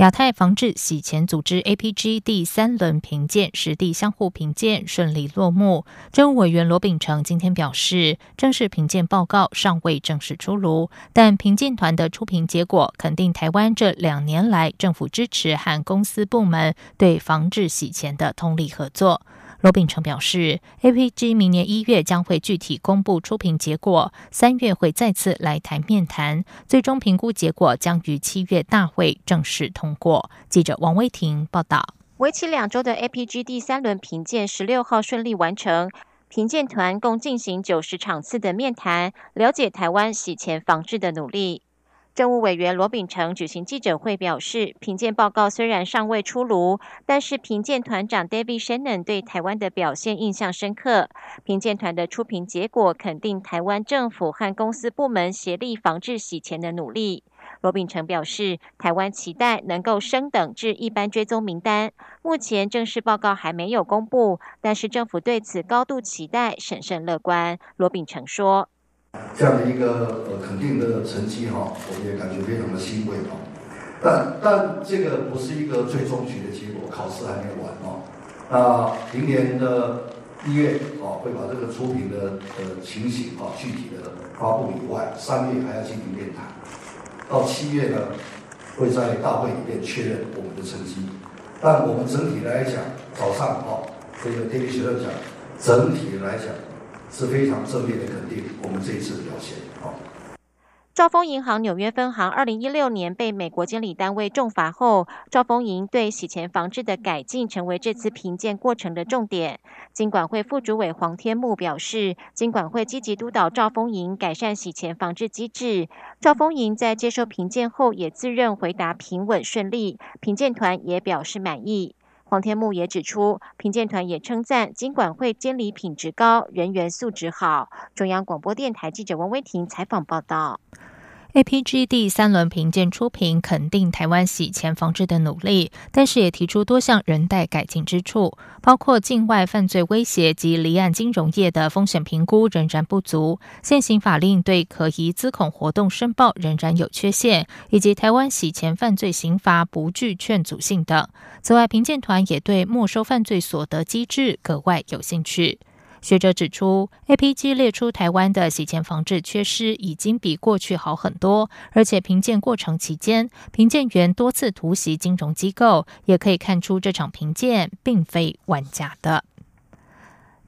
亚太防治洗钱组织 APG 第三轮评鉴实地相互评鉴顺利落幕。政务委员罗秉成今天表示，正式评鉴报告尚未正式出炉，但评鉴团的出评结果肯定台湾这两年来政府支持和公司部门对防治洗钱的通力合作。罗秉成表示，APG 明年一月将会具体公布出评结果，三月会再次来台面谈，最终评估结果将于七月大会正式通过。记者王威婷报道。为期两周的 APG 第三轮评鉴，十六号顺利完成，评鉴团共进行九十场次的面谈，了解台湾洗钱防治的努力。政务委员罗秉成举行记者会表示，评鉴报告虽然尚未出炉，但是评鉴团长 David Shannon 对台湾的表现印象深刻。评鉴团的出评结果肯定台湾政府和公司部门协力防治洗钱的努力。罗秉成表示，台湾期待能够升等至一般追踪名单。目前正式报告还没有公布，但是政府对此高度期待，审慎乐观。罗秉成说。这样的一个呃肯定的成绩哈，我也感觉非常的欣慰哈。但但这个不是一个最终局的结果，考试还没完哦。那明年的一月啊，会把这个出品的呃情形啊具体的发布以外，三月还要进行面谈，到七月呢会在大会里面确认我们的成绩。但我们整体来讲，早上啊这个电力学长讲，整体来讲。是非常正面的肯定，我们这一次的表现。好，兆丰银行纽约分行二零一六年被美国监理单位重罚后，兆丰银对洗钱防治的改进成为这次评鉴过程的重点。金管会副主委黄天木表示，金管会积极督导兆丰银改善洗钱防治机制。兆丰银在接受评鉴后，也自认回答平稳顺利，评鉴团也表示满意。黄天木也指出，评鉴团也称赞金管会监理品质高，人员素质好。中央广播电台记者王威婷采访报道。APG 第三轮评鉴出评，肯定台湾洗钱防治的努力，但是也提出多项仍待改进之处，包括境外犯罪威胁及离岸金融业的风险评估仍然不足，现行法令对可疑资恐活动申报仍然有缺陷，以及台湾洗钱犯罪刑罚不具劝阻性等。此外，评鉴团也对没收犯罪所得机制格外有兴趣。学者指出，APG 列出台湾的洗钱防治缺失已经比过去好很多，而且评鉴过程期间，评鉴员多次突袭金融机构，也可以看出这场评鉴并非玩假的。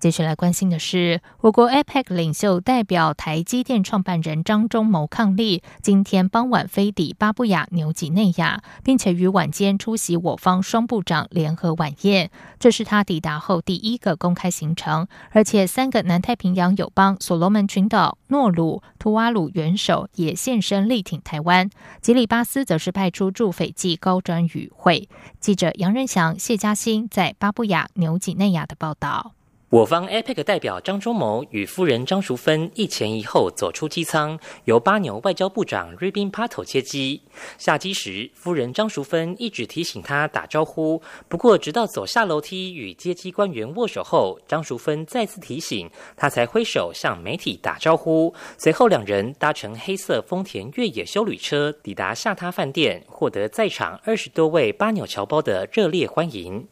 接下来关心的是，我国 APEC 领袖代表台积电创办人张忠谋抗力，今天傍晚飞抵巴布亚纽几内亚，并且于晚间出席我方双部长联合晚宴。这是他抵达后第一个公开行程，而且三个南太平洋友邦所罗门群岛、诺鲁、图瓦鲁元首也现身力挺台湾。吉里巴斯则是派出驻斐济高专与会。记者杨仁祥、谢嘉欣在巴布亚纽几内亚的报道。我方 APEC 代表张忠谋与夫人张淑芬一前一后走出机舱，由巴纽外交部长瑞宾帕头接机。下机时，夫人张淑芬一直提醒他打招呼，不过直到走下楼梯与接机官员握手后，张淑芬再次提醒他才挥手向媒体打招呼。随后，两人搭乘黑色丰田越野修旅车抵达下榻饭店，获得在场二十多位巴纽侨胞的热烈欢迎。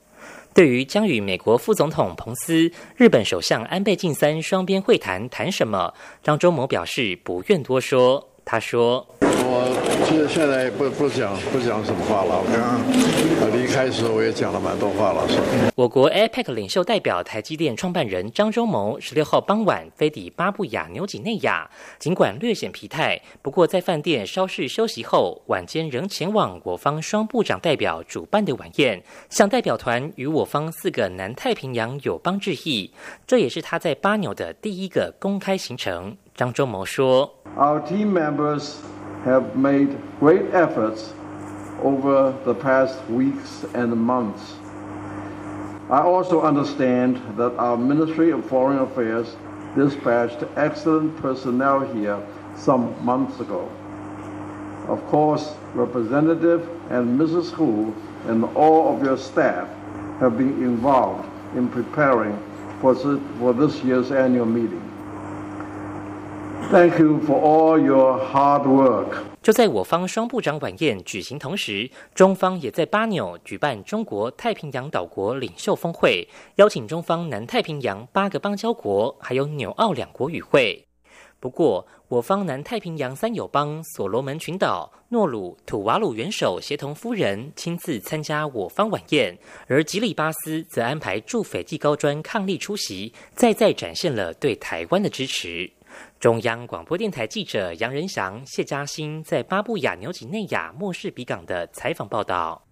对于将与美国副总统彭斯、日本首相安倍晋三双边会谈谈什么，张忠谋表示不愿多说。他说。我其实现在不不讲不讲什么话了。我刚刚离开时候我也讲了蛮多话了。我国 APEC 领袖代表台积电创办人张忠谋十六号傍晚飞抵巴布亚纽几内亚，尽管略显疲态，不过在饭店稍事休息后，晚间仍前往我方双部长代表主办的晚宴，向代表团与我方四个南太平洋友邦致意。这也是他在巴纽的第一个公开行程。张忠谋说：“Our team members。” have made great efforts over the past weeks and months. I also understand that our Ministry of Foreign Affairs dispatched excellent personnel here some months ago. Of course, Representative and Mrs. Hu and all of your staff have been involved in preparing for this year's annual meeting. Thank you for all your hard work. 就在我方双部长晚宴举行同时，中方也在巴纽举办中国太平洋岛国领袖峰会，邀请中方南太平洋八个邦交国还有纽澳两国与会。不过，我方南太平洋三友邦所罗门群岛、诺鲁、土瓦鲁元首协同夫人亲自参加我方晚宴，而吉里巴斯则安排驻斐济高专伉俪出席，再再展现了对台湾的支持。中央广播电台记者杨仁祥、谢嘉欣在巴布亚纽几内亚莫氏比港的采访报道。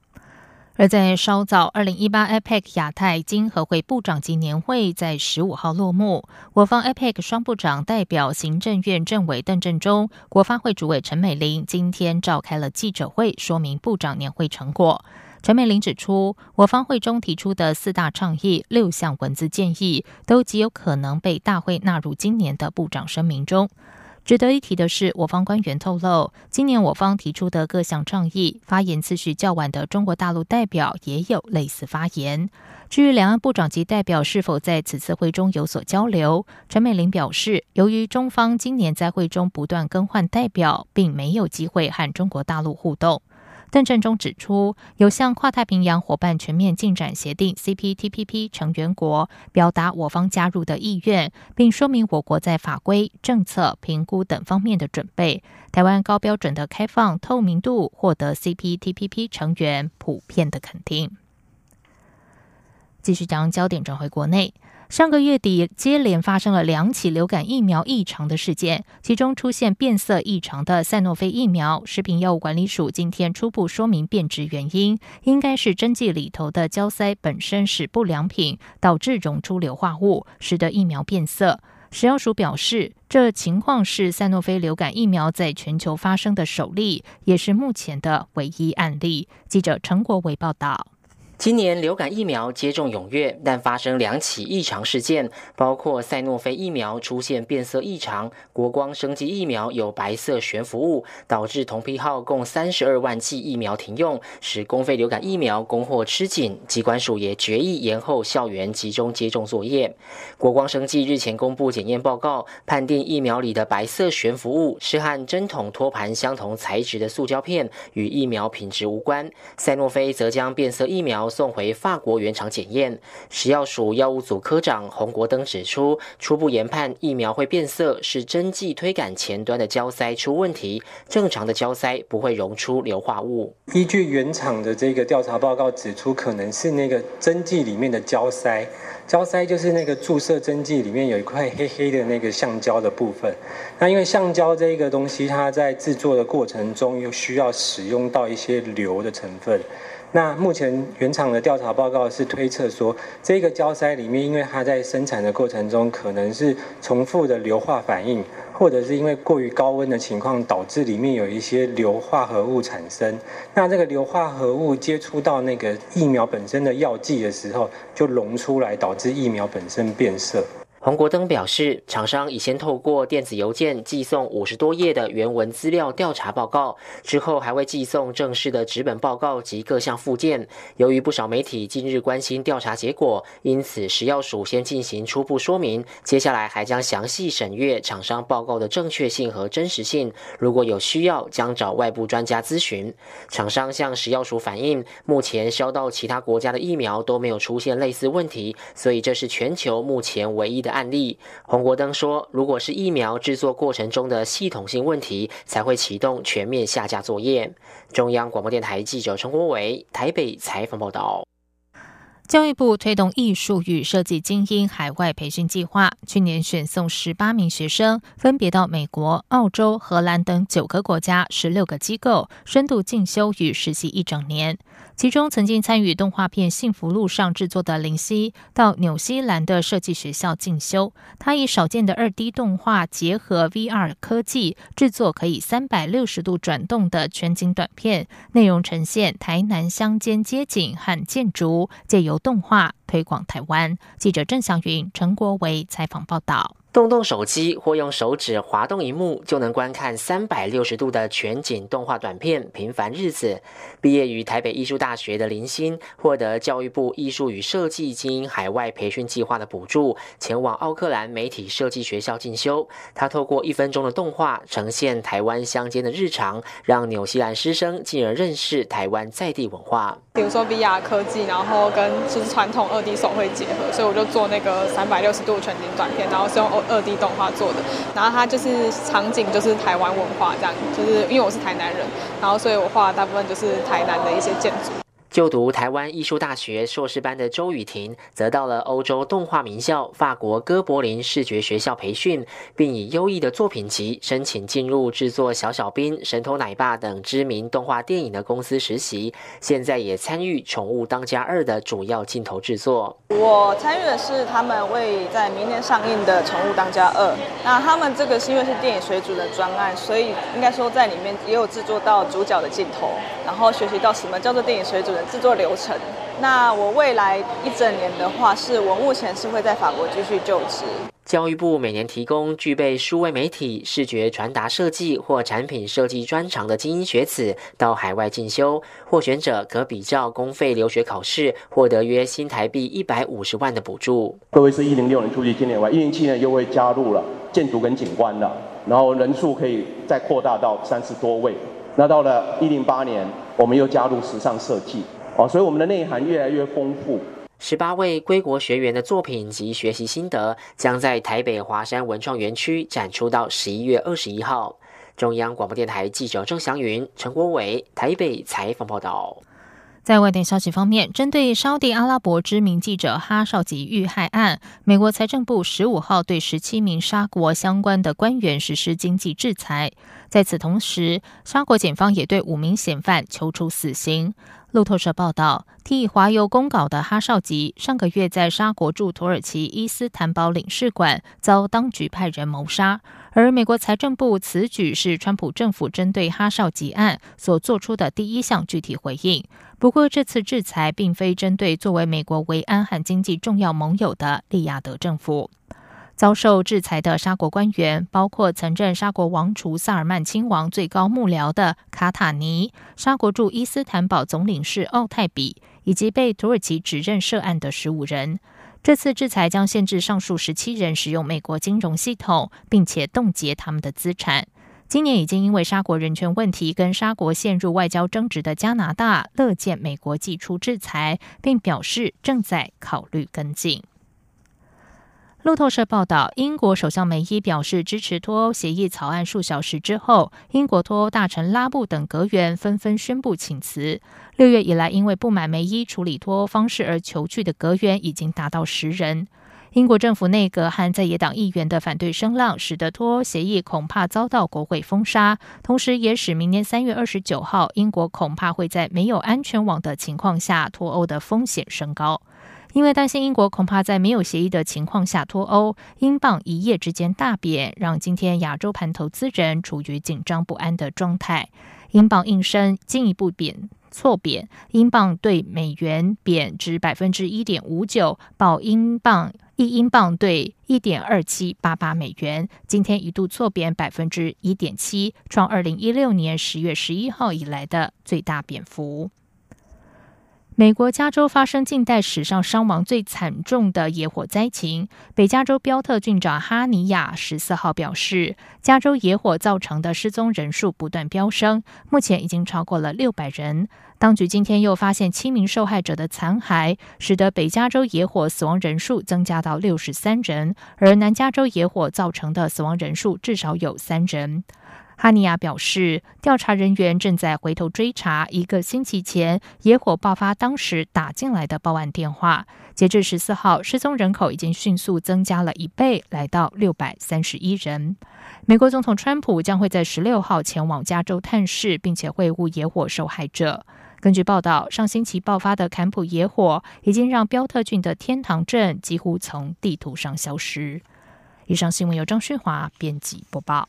而在稍早，二零一八 APEC 亚太经合会部长级年会在十五号落幕。我方 APEC 双部长代表行政院政委邓振中、国发会主委陈美玲今天召开了记者会，说明部长年会成果。陈美玲指出，我方会中提出的四大倡议、六项文字建议，都极有可能被大会纳入今年的部长声明中。值得一提的是，我方官员透露，今年我方提出的各项倡议，发言次序较晚的中国大陆代表也有类似发言。至于两岸部长级代表是否在此次会中有所交流，陈美玲表示，由于中方今年在会中不断更换代表，并没有机会和中国大陆互动。邓振中指出，有向跨太平洋伙伴全面进展协定 （CPTPP） 成员国表达我方加入的意愿，并说明我国在法规、政策、评估等方面的准备。台湾高标准的开放透明度获得 CPTPP 成员普遍的肯定。继续将焦点转回国内。上个月底，接连发生了两起流感疫苗异常的事件，其中出现变色异常的赛诺菲疫苗，食品药物管理署今天初步说明变质原因，应该是针剂里头的胶塞本身是不良品，导致溶出硫化物，使得疫苗变色。食药署表示，这情况是赛诺菲流感疫苗在全球发生的首例，也是目前的唯一案例。记者陈国伟报道。今年流感疫苗接种踊跃，但发生两起异常事件，包括赛诺菲疫苗出现变色异常，国光生技疫苗有白色悬浮物，导致同批号共三十二万剂疫苗停用，使公费流感疫苗供货吃紧。机关署也决议延后校园集中接种作业。国光生技日前公布检验报告，判定疫苗里的白色悬浮物是和针筒托盘相同材质的塑胶片，与疫苗品质无关。赛诺菲则将变色疫苗。送回法国原厂检验。食药署药物组科长洪国登指出，初步研判疫苗会变色是针剂推杆前端的胶塞出问题，正常的胶塞不会溶出硫化物。依据原厂的这个调查报告指出，可能是那个针剂里面的胶塞，胶塞就是那个注射针剂里面有一块黑黑的那个橡胶的部分。那因为橡胶这个东西，它在制作的过程中又需要使用到一些硫的成分。那目前原厂的调查报告是推测说，这个胶塞里面，因为它在生产的过程中可能是重复的硫化反应，或者是因为过于高温的情况导致里面有一些硫化合物产生。那这个硫化合物接触到那个疫苗本身的药剂的时候，就溶出来，导致疫苗本身变色。黄国登表示，厂商已先透过电子邮件寄送五十多页的原文资料调查报告，之后还会寄送正式的纸本报告及各项附件。由于不少媒体近日关心调查结果，因此食药署先进行初步说明，接下来还将详细审阅厂商报告的正确性和真实性。如果有需要，将找外部专家咨询。厂商向食药署反映，目前销到其他国家的疫苗都没有出现类似问题，所以这是全球目前唯一的。案例，洪国登说，如果是疫苗制作过程中的系统性问题，才会启动全面下架作业。中央广播电台记者陈国伟台北采访报道。教育部推动艺术与设计精英海外培训计划，去年选送十八名学生，分别到美国、澳洲、荷兰等九个国家、十六个机构深度进修与实习一整年。其中，曾经参与动画片《幸福路上》制作的林夕，到纽西兰的设计学校进修。他以少见的二 D 动画结合 VR 科技，制作可以三百六十度转动的全景短片，内容呈现台南乡间街景和建筑，借由动画推广台湾。记者郑祥云、陈国维采访报道。动动手机或用手指滑动荧幕，就能观看三百六十度的全景动画短片《平凡日子》。毕业于台北艺术大学的林欣，获得教育部艺术与设计精英海外培训计划的补助，前往奥克兰媒体设计学校进修。他透过一分钟的动画，呈现台湾乡间的日常，让纽西兰师生进而认识台湾在地文化。比如说 VR 科技，然后跟就是传统二 D 手绘结合，所以我就做那个三百六十度全景短片，然后是用二 D 动画做的，然后它就是场景就是台湾文化这样，就是因为我是台南人，然后所以我画的大部分就是台南的一些建筑。就读台湾艺术大学硕士班的周雨婷，则到了欧洲动画名校法国哥柏林视觉学校培训，并以优异的作品集申请进入制作《小小兵》《神偷奶爸》等知名动画电影的公司实习。现在也参与《宠物当家二》的主要镜头制作。我参与的是他们为在明年上映的《宠物当家二》，那他们这个是因为是电影水煮的专案，所以应该说在里面也有制作到主角的镜头，然后学习到什么叫做电影水煮。制作流程。那我未来一整年的话，是我目前是会在法国继续就职。教育部每年提供具备数位媒体、视觉传达设计或产品设计专长的精英学子到海外进修，获选者可比照公费留学考试，获得约新台币一百五十万的补助。各位是一零六年出去今年外，一零七年又会加入了建筑跟景观的，然后人数可以再扩大到三十多位。那到了一零八年，我们又加入时尚设计。哦，所以我们的内涵越来越丰富。十八位归国学员的作品及学习心得将在台北华山文创园区展出到十一月二十一号。中央广播电台记者郑祥云、陈国伟台北采访报道。在外电消息方面，针对沙地阿拉伯知名记者哈绍吉遇害案，美国财政部十五号对十七名沙国相关的官员实施经济制裁。在此同时，沙国检方也对五名嫌犯求处死刑。路透社报道，替华邮公稿的哈绍吉上个月在沙国驻土耳其伊斯坦堡领事馆遭当局派人谋杀，而美国财政部此举是川普政府针对哈绍吉案所做出的第一项具体回应。不过，这次制裁并非针对作为美国维安和经济重要盟友的利雅得政府。遭受制裁的沙国官员包括曾任沙国王储萨尔曼亲王最高幕僚的卡塔尼、沙国驻伊斯坦堡总领事奥泰比，以及被土耳其指认涉案的十五人。这次制裁将限制上述十七人使用美国金融系统，并且冻结他们的资产。今年已经因为沙国人权问题跟沙国陷入外交争执的加拿大，乐见美国祭出制裁，并表示正在考虑跟进。路透社报道，英国首相梅伊表示支持脱欧协议草案数小时之后，英国脱欧大臣拉布等阁员纷纷宣布请辞。六月以来，因为不满梅伊处理脱欧方式而求去的阁员已经达到十人。英国政府内阁和在野党议员的反对声浪，使得脱欧协议恐怕遭到国会封杀，同时也使明年三月二十九号英国恐怕会在没有安全网的情况下脱欧的风险升高。因为担心英国恐怕在没有协议的情况下脱欧，英镑一夜之间大贬，让今天亚洲盘投资人处于紧张不安的状态。英镑应声进一步贬错贬，英镑对美元贬值百分之一点五九，报英镑一英镑兑一点二七八八美元。今天一度错贬百分之一点七，创二零一六年十月十一号以来的最大贬幅。美国加州发生近代史上伤亡最惨重的野火灾情。北加州标特郡长哈尼亚十四号表示，加州野火造成的失踪人数不断飙升，目前已经超过了六百人。当局今天又发现七名受害者的残骸，使得北加州野火死亡人数增加到六十三人，而南加州野火造成的死亡人数至少有三人。哈尼亚表示，调查人员正在回头追查一个星期前野火爆发当时打进来的报案电话。截至十四号，失踪人口已经迅速增加了一倍，来到六百三十一人。美国总统川普将会在十六号前往加州探视，并且会晤野火受害者。根据报道，上星期爆发的坎普野火已经让标特郡的天堂镇几乎从地图上消失。以上新闻由张旭华编辑播报。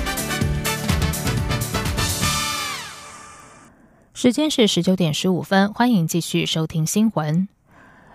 时间是十九点十五分，欢迎继续收听新闻。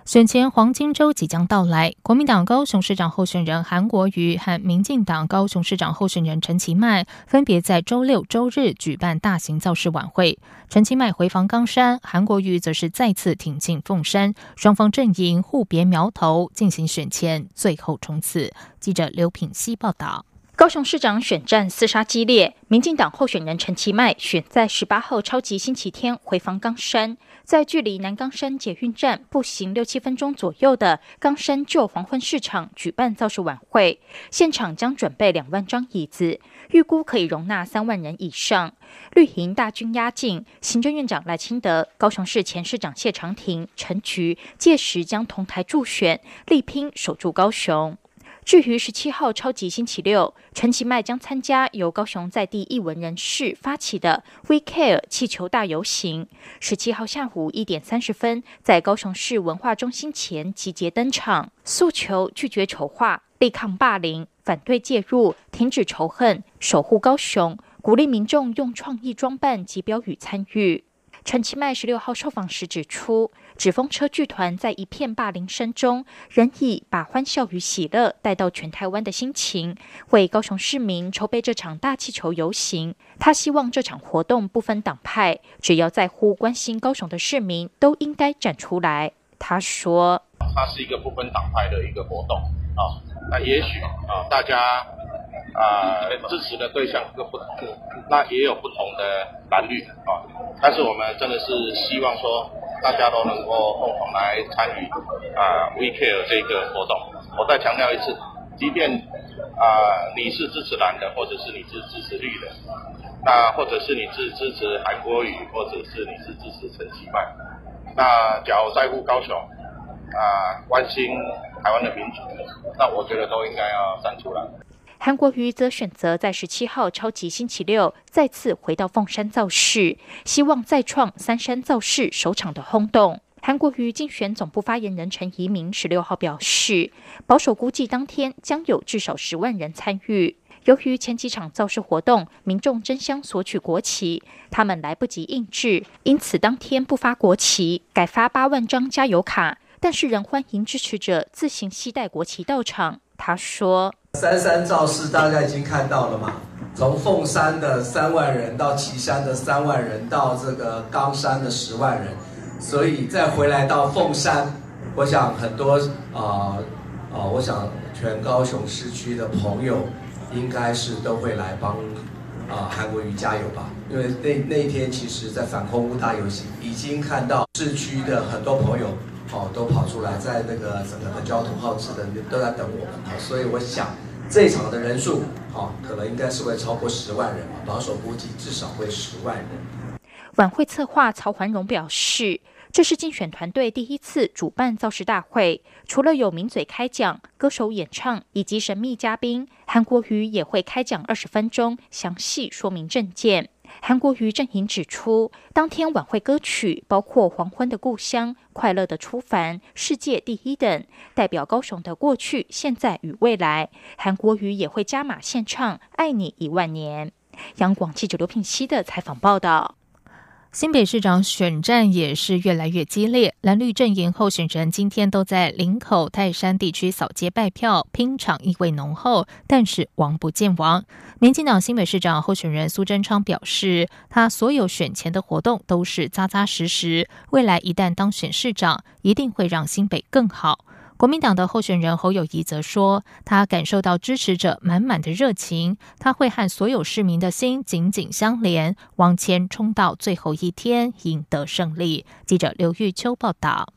选前黄金周即将到来，国民党高雄市长候选人韩国瑜和民进党高雄市长候选人陈其迈分别在周六、周日举办大型造势晚会。陈其迈回防冈山，韩国瑜则是再次挺进凤山，双方阵营互别苗头，进行选前最后冲刺。记者刘品希报道。高雄市长选战厮杀激烈，民进党候选人陈其迈选在十八号超级星期天回防冈山，在距离南冈山捷运站步行六七分钟左右的冈山旧黄昏市场举办造势晚会，现场将准备两万张椅子，预估可以容纳三万人以上。绿营大军压境，行政院长赖清德、高雄市前市长谢长廷、陈菊届时将同台助选，力拼守住高雄。至于十七号超级星期六，陈其迈将参加由高雄在地艺文人士发起的 We Care 气球大游行。十七号下午一点三十分，在高雄市文化中心前集结登场，诉求拒绝丑化、力抗霸凌、反对介入、停止仇恨、守护高雄，鼓励民众用创意装扮及标语参与。陈其迈十六号受访时指出，纸风车剧团在一片霸凌声中，仍以把欢笑与喜乐带到全台湾的心情，为高雄市民筹备这场大气球游行。他希望这场活动不分党派，只要在乎关心高雄的市民都应该站出来。他说：“它是一个不分党派的一个活动啊，那也许啊，大家啊支持的对象各不同，那也有不同的蓝绿啊。”但是我们真的是希望说，大家都能够共同来参与啊，We Care 这个活动。我再强调一次，即便啊你是支持蓝的，或者是你是支持绿的，那或者是你是支持韩国语，或者是你是支持陈其迈，那假如在乎高雄啊，关心台湾的民主，那我觉得都应该要站出来。韩国瑜则选择在十七号超级星期六再次回到凤山造势，希望再创三山造势首场的轰动。韩国瑜竞选总部发言人陈怡明十六号表示，保守估计当天将有至少十万人参与。由于前几场造势活动民众争相索取国旗，他们来不及印制，因此当天不发国旗，改发八万张加油卡。但是仍欢迎支持者自行携带国旗到场。他说。三山造势大家已经看到了嘛？从凤山的三万人到岐山的三万人，到这个冈山的十万人，所以再回来到凤山，我想很多啊啊，我想全高雄市区的朋友应该是都会来帮啊韩国瑜加油吧？因为那那天其实，在反空屋大游行已经看到市区的很多朋友哦都跑出来，在那个整个的交通号志的都在等我们，所以我想。这一场的人数，好，可能应该是会超过十万人吧，保守估计至少会十万人。晚会策划曹环荣表示，这是竞选团队第一次主办造势大会，除了有名嘴开讲、歌手演唱以及神秘嘉宾，韩国瑜也会开讲二十分钟，详细说明政见。韩国瑜阵营指出，当天晚会歌曲包括《黄昏的故乡》《快乐的出凡》《世界第一》等，代表高雄的过去、现在与未来。韩国瑜也会加码献唱《爱你一万年》。央广记者刘品熙的采访报道。新北市长选战也是越来越激烈，蓝绿阵营候选人今天都在林口泰山地区扫街拜票，拼场意味浓厚。但是王不见王，民进党新北市长候选人苏贞昌表示，他所有选前的活动都是扎扎实实，未来一旦当选市长，一定会让新北更好。国民党的候选人侯友谊则说，他感受到支持者满满的热情，他会和所有市民的心紧紧相连，往前冲到最后一天，赢得胜利。记者刘玉秋报道。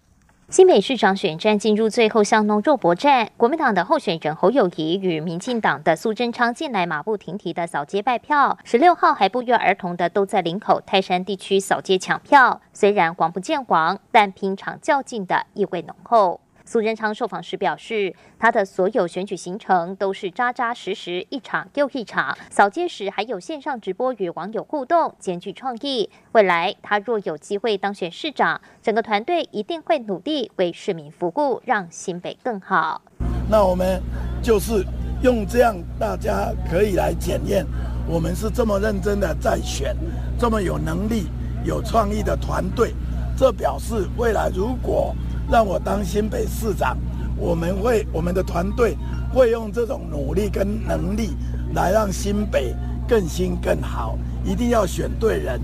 新北市长选战进入最后巷弄肉搏战，国民党的候选人侯友谊与民进党的苏贞昌近来马不停蹄的扫街拜票，十六号还不约而同的都在林口泰山地区扫街抢票。虽然王不见王，但拼场较劲的意味浓厚。苏贞昌受访时表示，他的所有选举行程都是扎扎实实，一场又一场。扫街时还有线上直播与网友互动，兼具创意。未来他若有机会当选市长，整个团队一定会努力为市民服务，让新北更好。那我们就是用这样，大家可以来检验，我们是这么认真的在选，这么有能力、有创意的团队。这表示未来如果。让我当新北市长，我们会我们的团队会用这种努力跟能力来让新北更新更好，一定要选对人。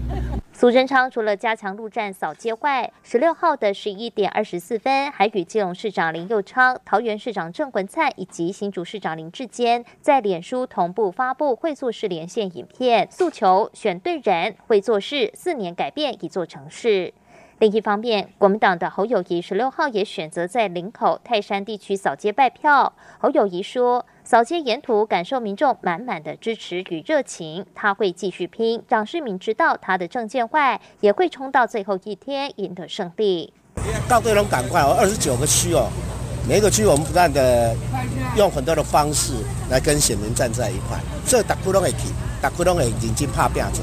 苏贞昌除了加强陆战扫街外，十六号的十一点二十四分，还与基隆市长林佑昌、桃园市长郑文灿以及新竹市长林志坚在脸书同步发布会做事连线影片，诉求选对人，会做事，四年改变一座城市。另一方面，国民党的侯友谊十六号也选择在林口、泰山地区扫街拜票。侯友谊说：“扫街沿途感受民众满满的支持与热情，他会继续拼，让市民知道他的政见外，也会冲到最后一天赢得胜利。”到对龙赶快哦，二十九个区哦，每一个区我们不断的用很多的方式来跟选民站在一块，这大窟窿会去，大窟窿会认真拍拼者。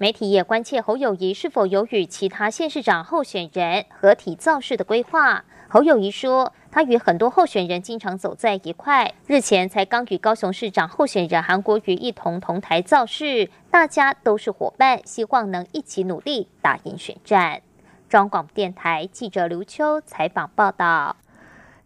媒体也关切侯友谊是否有与其他县市长候选人合体造势的规划。侯友谊说，他与很多候选人经常走在一块，日前才刚与高雄市长候选人韩国瑜一同同台造势，大家都是伙伴，希望能一起努力打赢选战。中广电台记者刘秋采访报道。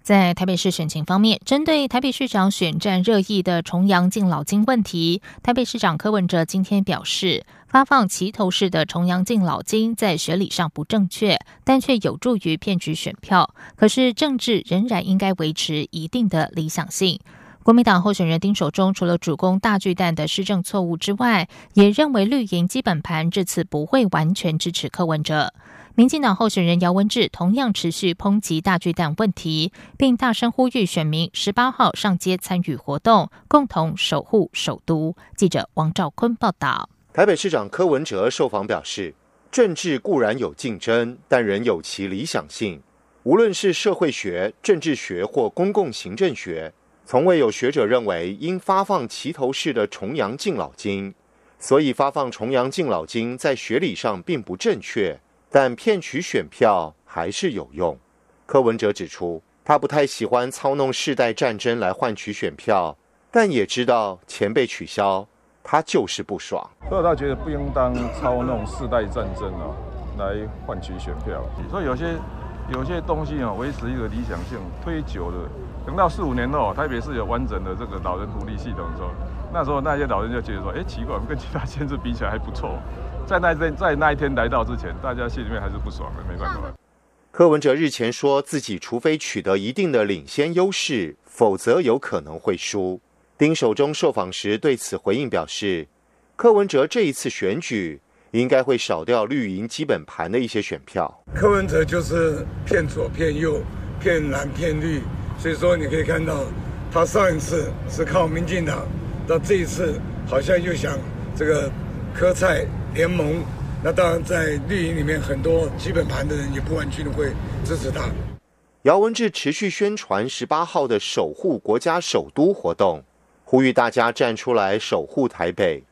在台北市选情方面，针对台北市长选战热议的重阳敬老金问题，台北市长柯文哲今天表示，发放齐头式的重阳敬老金在学理上不正确，但却有助于骗取选票。可是政治仍然应该维持一定的理想性。国民党候选人丁守中除了主攻大巨蛋的施政错误之外，也认为绿营基本盘这次不会完全支持柯文哲。民进党候选人姚文智同样持续抨击大巨蛋问题，并大声呼吁选民十八号上街参与活动，共同守护首都。记者王兆坤报道。台北市长柯文哲受访表示，政治固然有竞争，但仍有其理想性。无论是社会学、政治学或公共行政学，从未有学者认为应发放齐头式的重阳敬老金，所以发放重阳敬老金在学理上并不正确。但骗取选票还是有用。柯文哲指出，他不太喜欢操弄世代战争来换取选票，但也知道钱被取消，他就是不爽。所以他觉得不应当操弄世代战争啊，来换取选票。所以有些有些东西啊，维持一个理想性，推久了，等到四五年后，台北市有完整的这个老人福利系统的时候，那时候那些老人就觉得说，哎，奇怪，我们跟其他县市比起来还不错。在那天，在那一天来到之前，大家心里面还是不爽的，没办法。柯文哲日前说自己除非取得一定的领先优势，否则有可能会输。丁守中受访时对此回应表示，柯文哲这一次选举应该会少掉绿营基本盘的一些选票。柯文哲就是骗左骗右，骗蓝骗绿，所以说你可以看到，他上一次是靠民进党，到这一次好像又想这个柯蔡。联盟，那当然在绿营里面很多基本盘的人也不完全会支持他。姚文智持续宣传十八号的守护国家首都活动，呼吁大家站出来守护台北。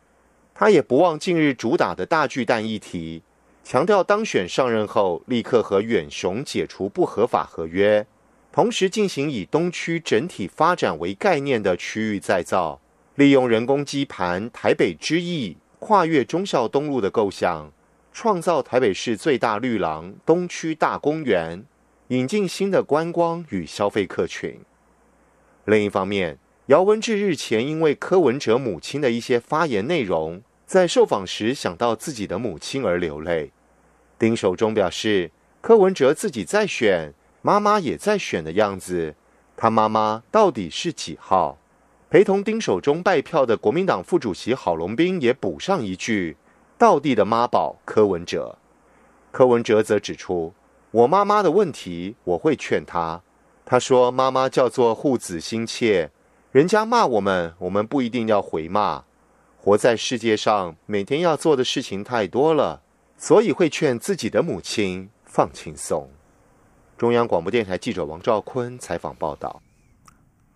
他也不忘近日主打的大巨蛋议题，强调当选上任后立刻和远雄解除不合法合约，同时进行以东区整体发展为概念的区域再造，利用人工基盘台北之翼。跨越忠孝东路的构想，创造台北市最大绿廊东区大公园，引进新的观光与消费客群。另一方面，姚文智日前因为柯文哲母亲的一些发言内容，在受访时想到自己的母亲而流泪。丁守中表示，柯文哲自己在选，妈妈也在选的样子，他妈妈到底是几号？陪同丁守中拜票的国民党副主席郝龙斌也补上一句：“道地的妈宝柯文哲。”柯文哲则指出：“我妈妈的问题，我会劝她。他说妈妈叫做护子心切，人家骂我们，我们不一定要回骂。活在世界上，每天要做的事情太多了，所以会劝自己的母亲放轻松。”中央广播电台记者王兆坤采访报道。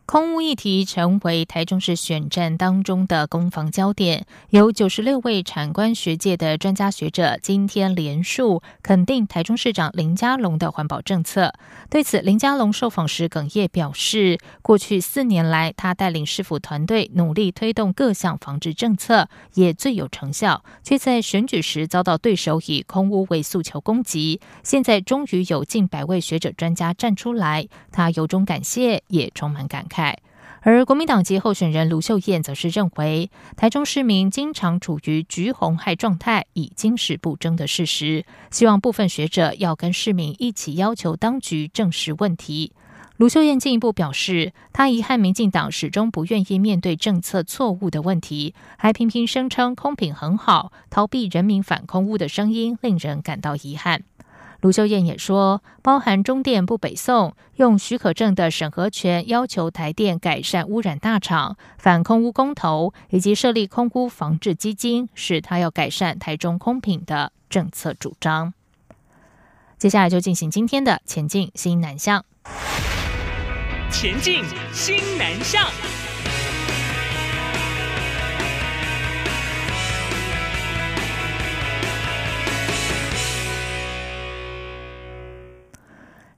空屋议题成为台中市选战当中的攻防焦点，有九十六位产官学界的专家学者今天连署肯定台中市长林佳龙的环保政策。对此，林佳龙受访时哽咽表示，过去四年来，他带领市府团队努力推动各项防治政策，也最有成效，却在选举时遭到对手以空屋为诉求攻击。现在终于有近百位学者专家站出来，他由衷感谢，也充满感慨。而国民党籍候选人卢秀燕则是认为，台中市民经常处于橘红害状态，已经是不争的事实。希望部分学者要跟市民一起要求当局正视问题。卢秀燕进一步表示，她遗憾民进党始终不愿意面对政策错误的问题，还频频声称空品很好，逃避人民反空污的声音，令人感到遗憾。卢秀燕也说，包含中电不北送，用许可证的审核权要求台电改善污染大厂、反空污公投以及设立空污防治基金，是他要改善台中空品的政策主张。接下来就进行今天的前进新南向。前进新南向。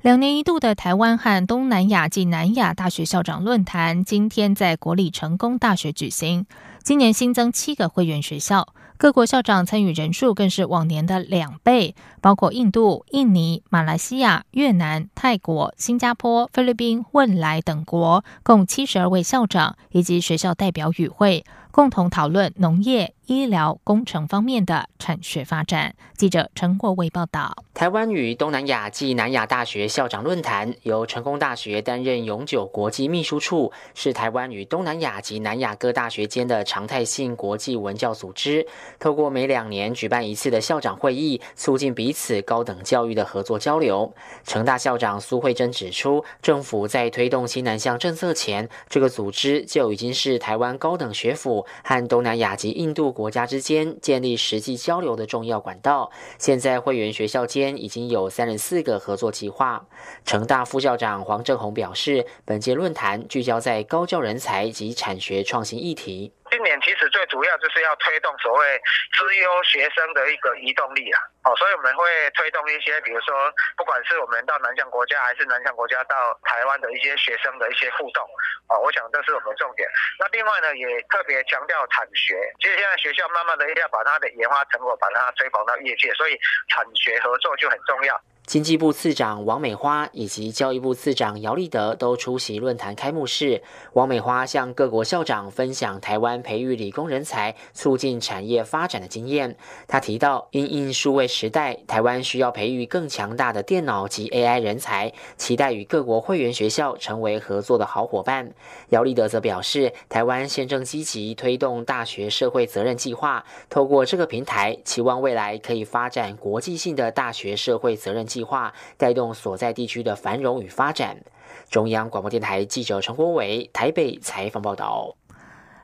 两年一度的台湾和东南亚暨南亚大学校长论坛，今天在国立成功大学举行。今年新增七个会员学校，各国校长参与人数更是往年的两倍，包括印度、印尼、马来西亚、越南、泰国、新加坡、菲律宾、汶莱等国，共七十二位校长以及学校代表与会。共同讨论农业、医疗、工程方面的产学发展。记者陈国伟报道：台湾与东南亚暨南亚大学校长论坛由成功大学担任永久国际秘书处，是台湾与东南亚及南亚各大学间的常态性国际文教组织。透过每两年举办一次的校长会议，促进彼此高等教育的合作交流。成大校长苏慧珍指出，政府在推动新南向政策前，这个组织就已经是台湾高等学府。和东南亚及印度国家之间建立实际交流的重要管道。现在会员学校间已经有三十四个合作计划。成大副校长黄正宏表示，本届论坛聚焦在高教人才及产学创新议题。今年其实主要就是要推动所谓资优学生的一个移动力啊，哦，所以我们会推动一些，比如说，不管是我们到南向国家，还是南向国家到台湾的一些学生的一些互动，哦，我想这是我们重点。那另外呢，也特别强调产学，其实现在学校慢慢的要把它的研发成果，把它推广到业界，所以产学合作就很重要。经济部次长王美花以及教育部次长姚立德都出席论坛开幕式。王美花向各国校长分享台湾培育理工人才、促进产业发展的经验。他提到，因应数位时代，台湾需要培育更强大的电脑及 AI 人才，期待与各国会员学校成为合作的好伙伴。姚立德则表示，台湾现正积极推动大学社会责任计划，透过这个平台，期望未来可以发展国际性的大学社会责任计。计划带动所在地区的繁荣与发展。中央广播电台记者陈国伟台北采访报道。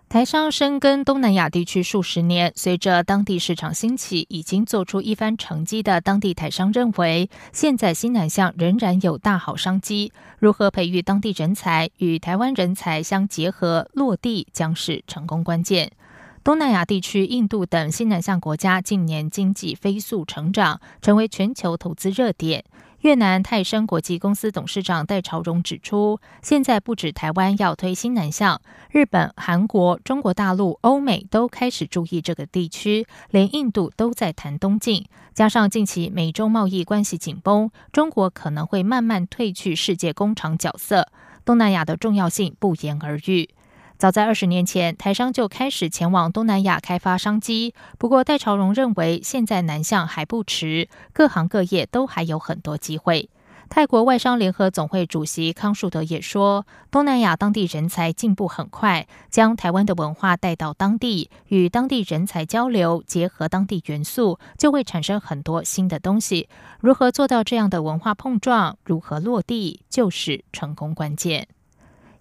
台商深耕东南亚地区数十年，随着当地市场兴起，已经做出一番成绩的当地台商认为，现在新南向仍然有大好商机。如何培育当地人才与台湾人才相结合落地，将是成功关键。东南亚地区、印度等新南向国家近年经济飞速成长，成为全球投资热点。越南泰升国际公司董事长戴朝荣指出，现在不止台湾要推新南向，日本、韩国、中国大陆、欧美都开始注意这个地区，连印度都在谈东进。加上近期美中贸易关系紧绷，中国可能会慢慢退去世界工厂角色，东南亚的重要性不言而喻。早在二十年前，台商就开始前往东南亚开发商机。不过，戴朝荣认为，现在南向还不迟，各行各业都还有很多机会。泰国外商联合总会主席康树德也说，东南亚当地人才进步很快，将台湾的文化带到当地，与当地人才交流，结合当地元素，就会产生很多新的东西。如何做到这样的文化碰撞，如何落地，就是成功关键。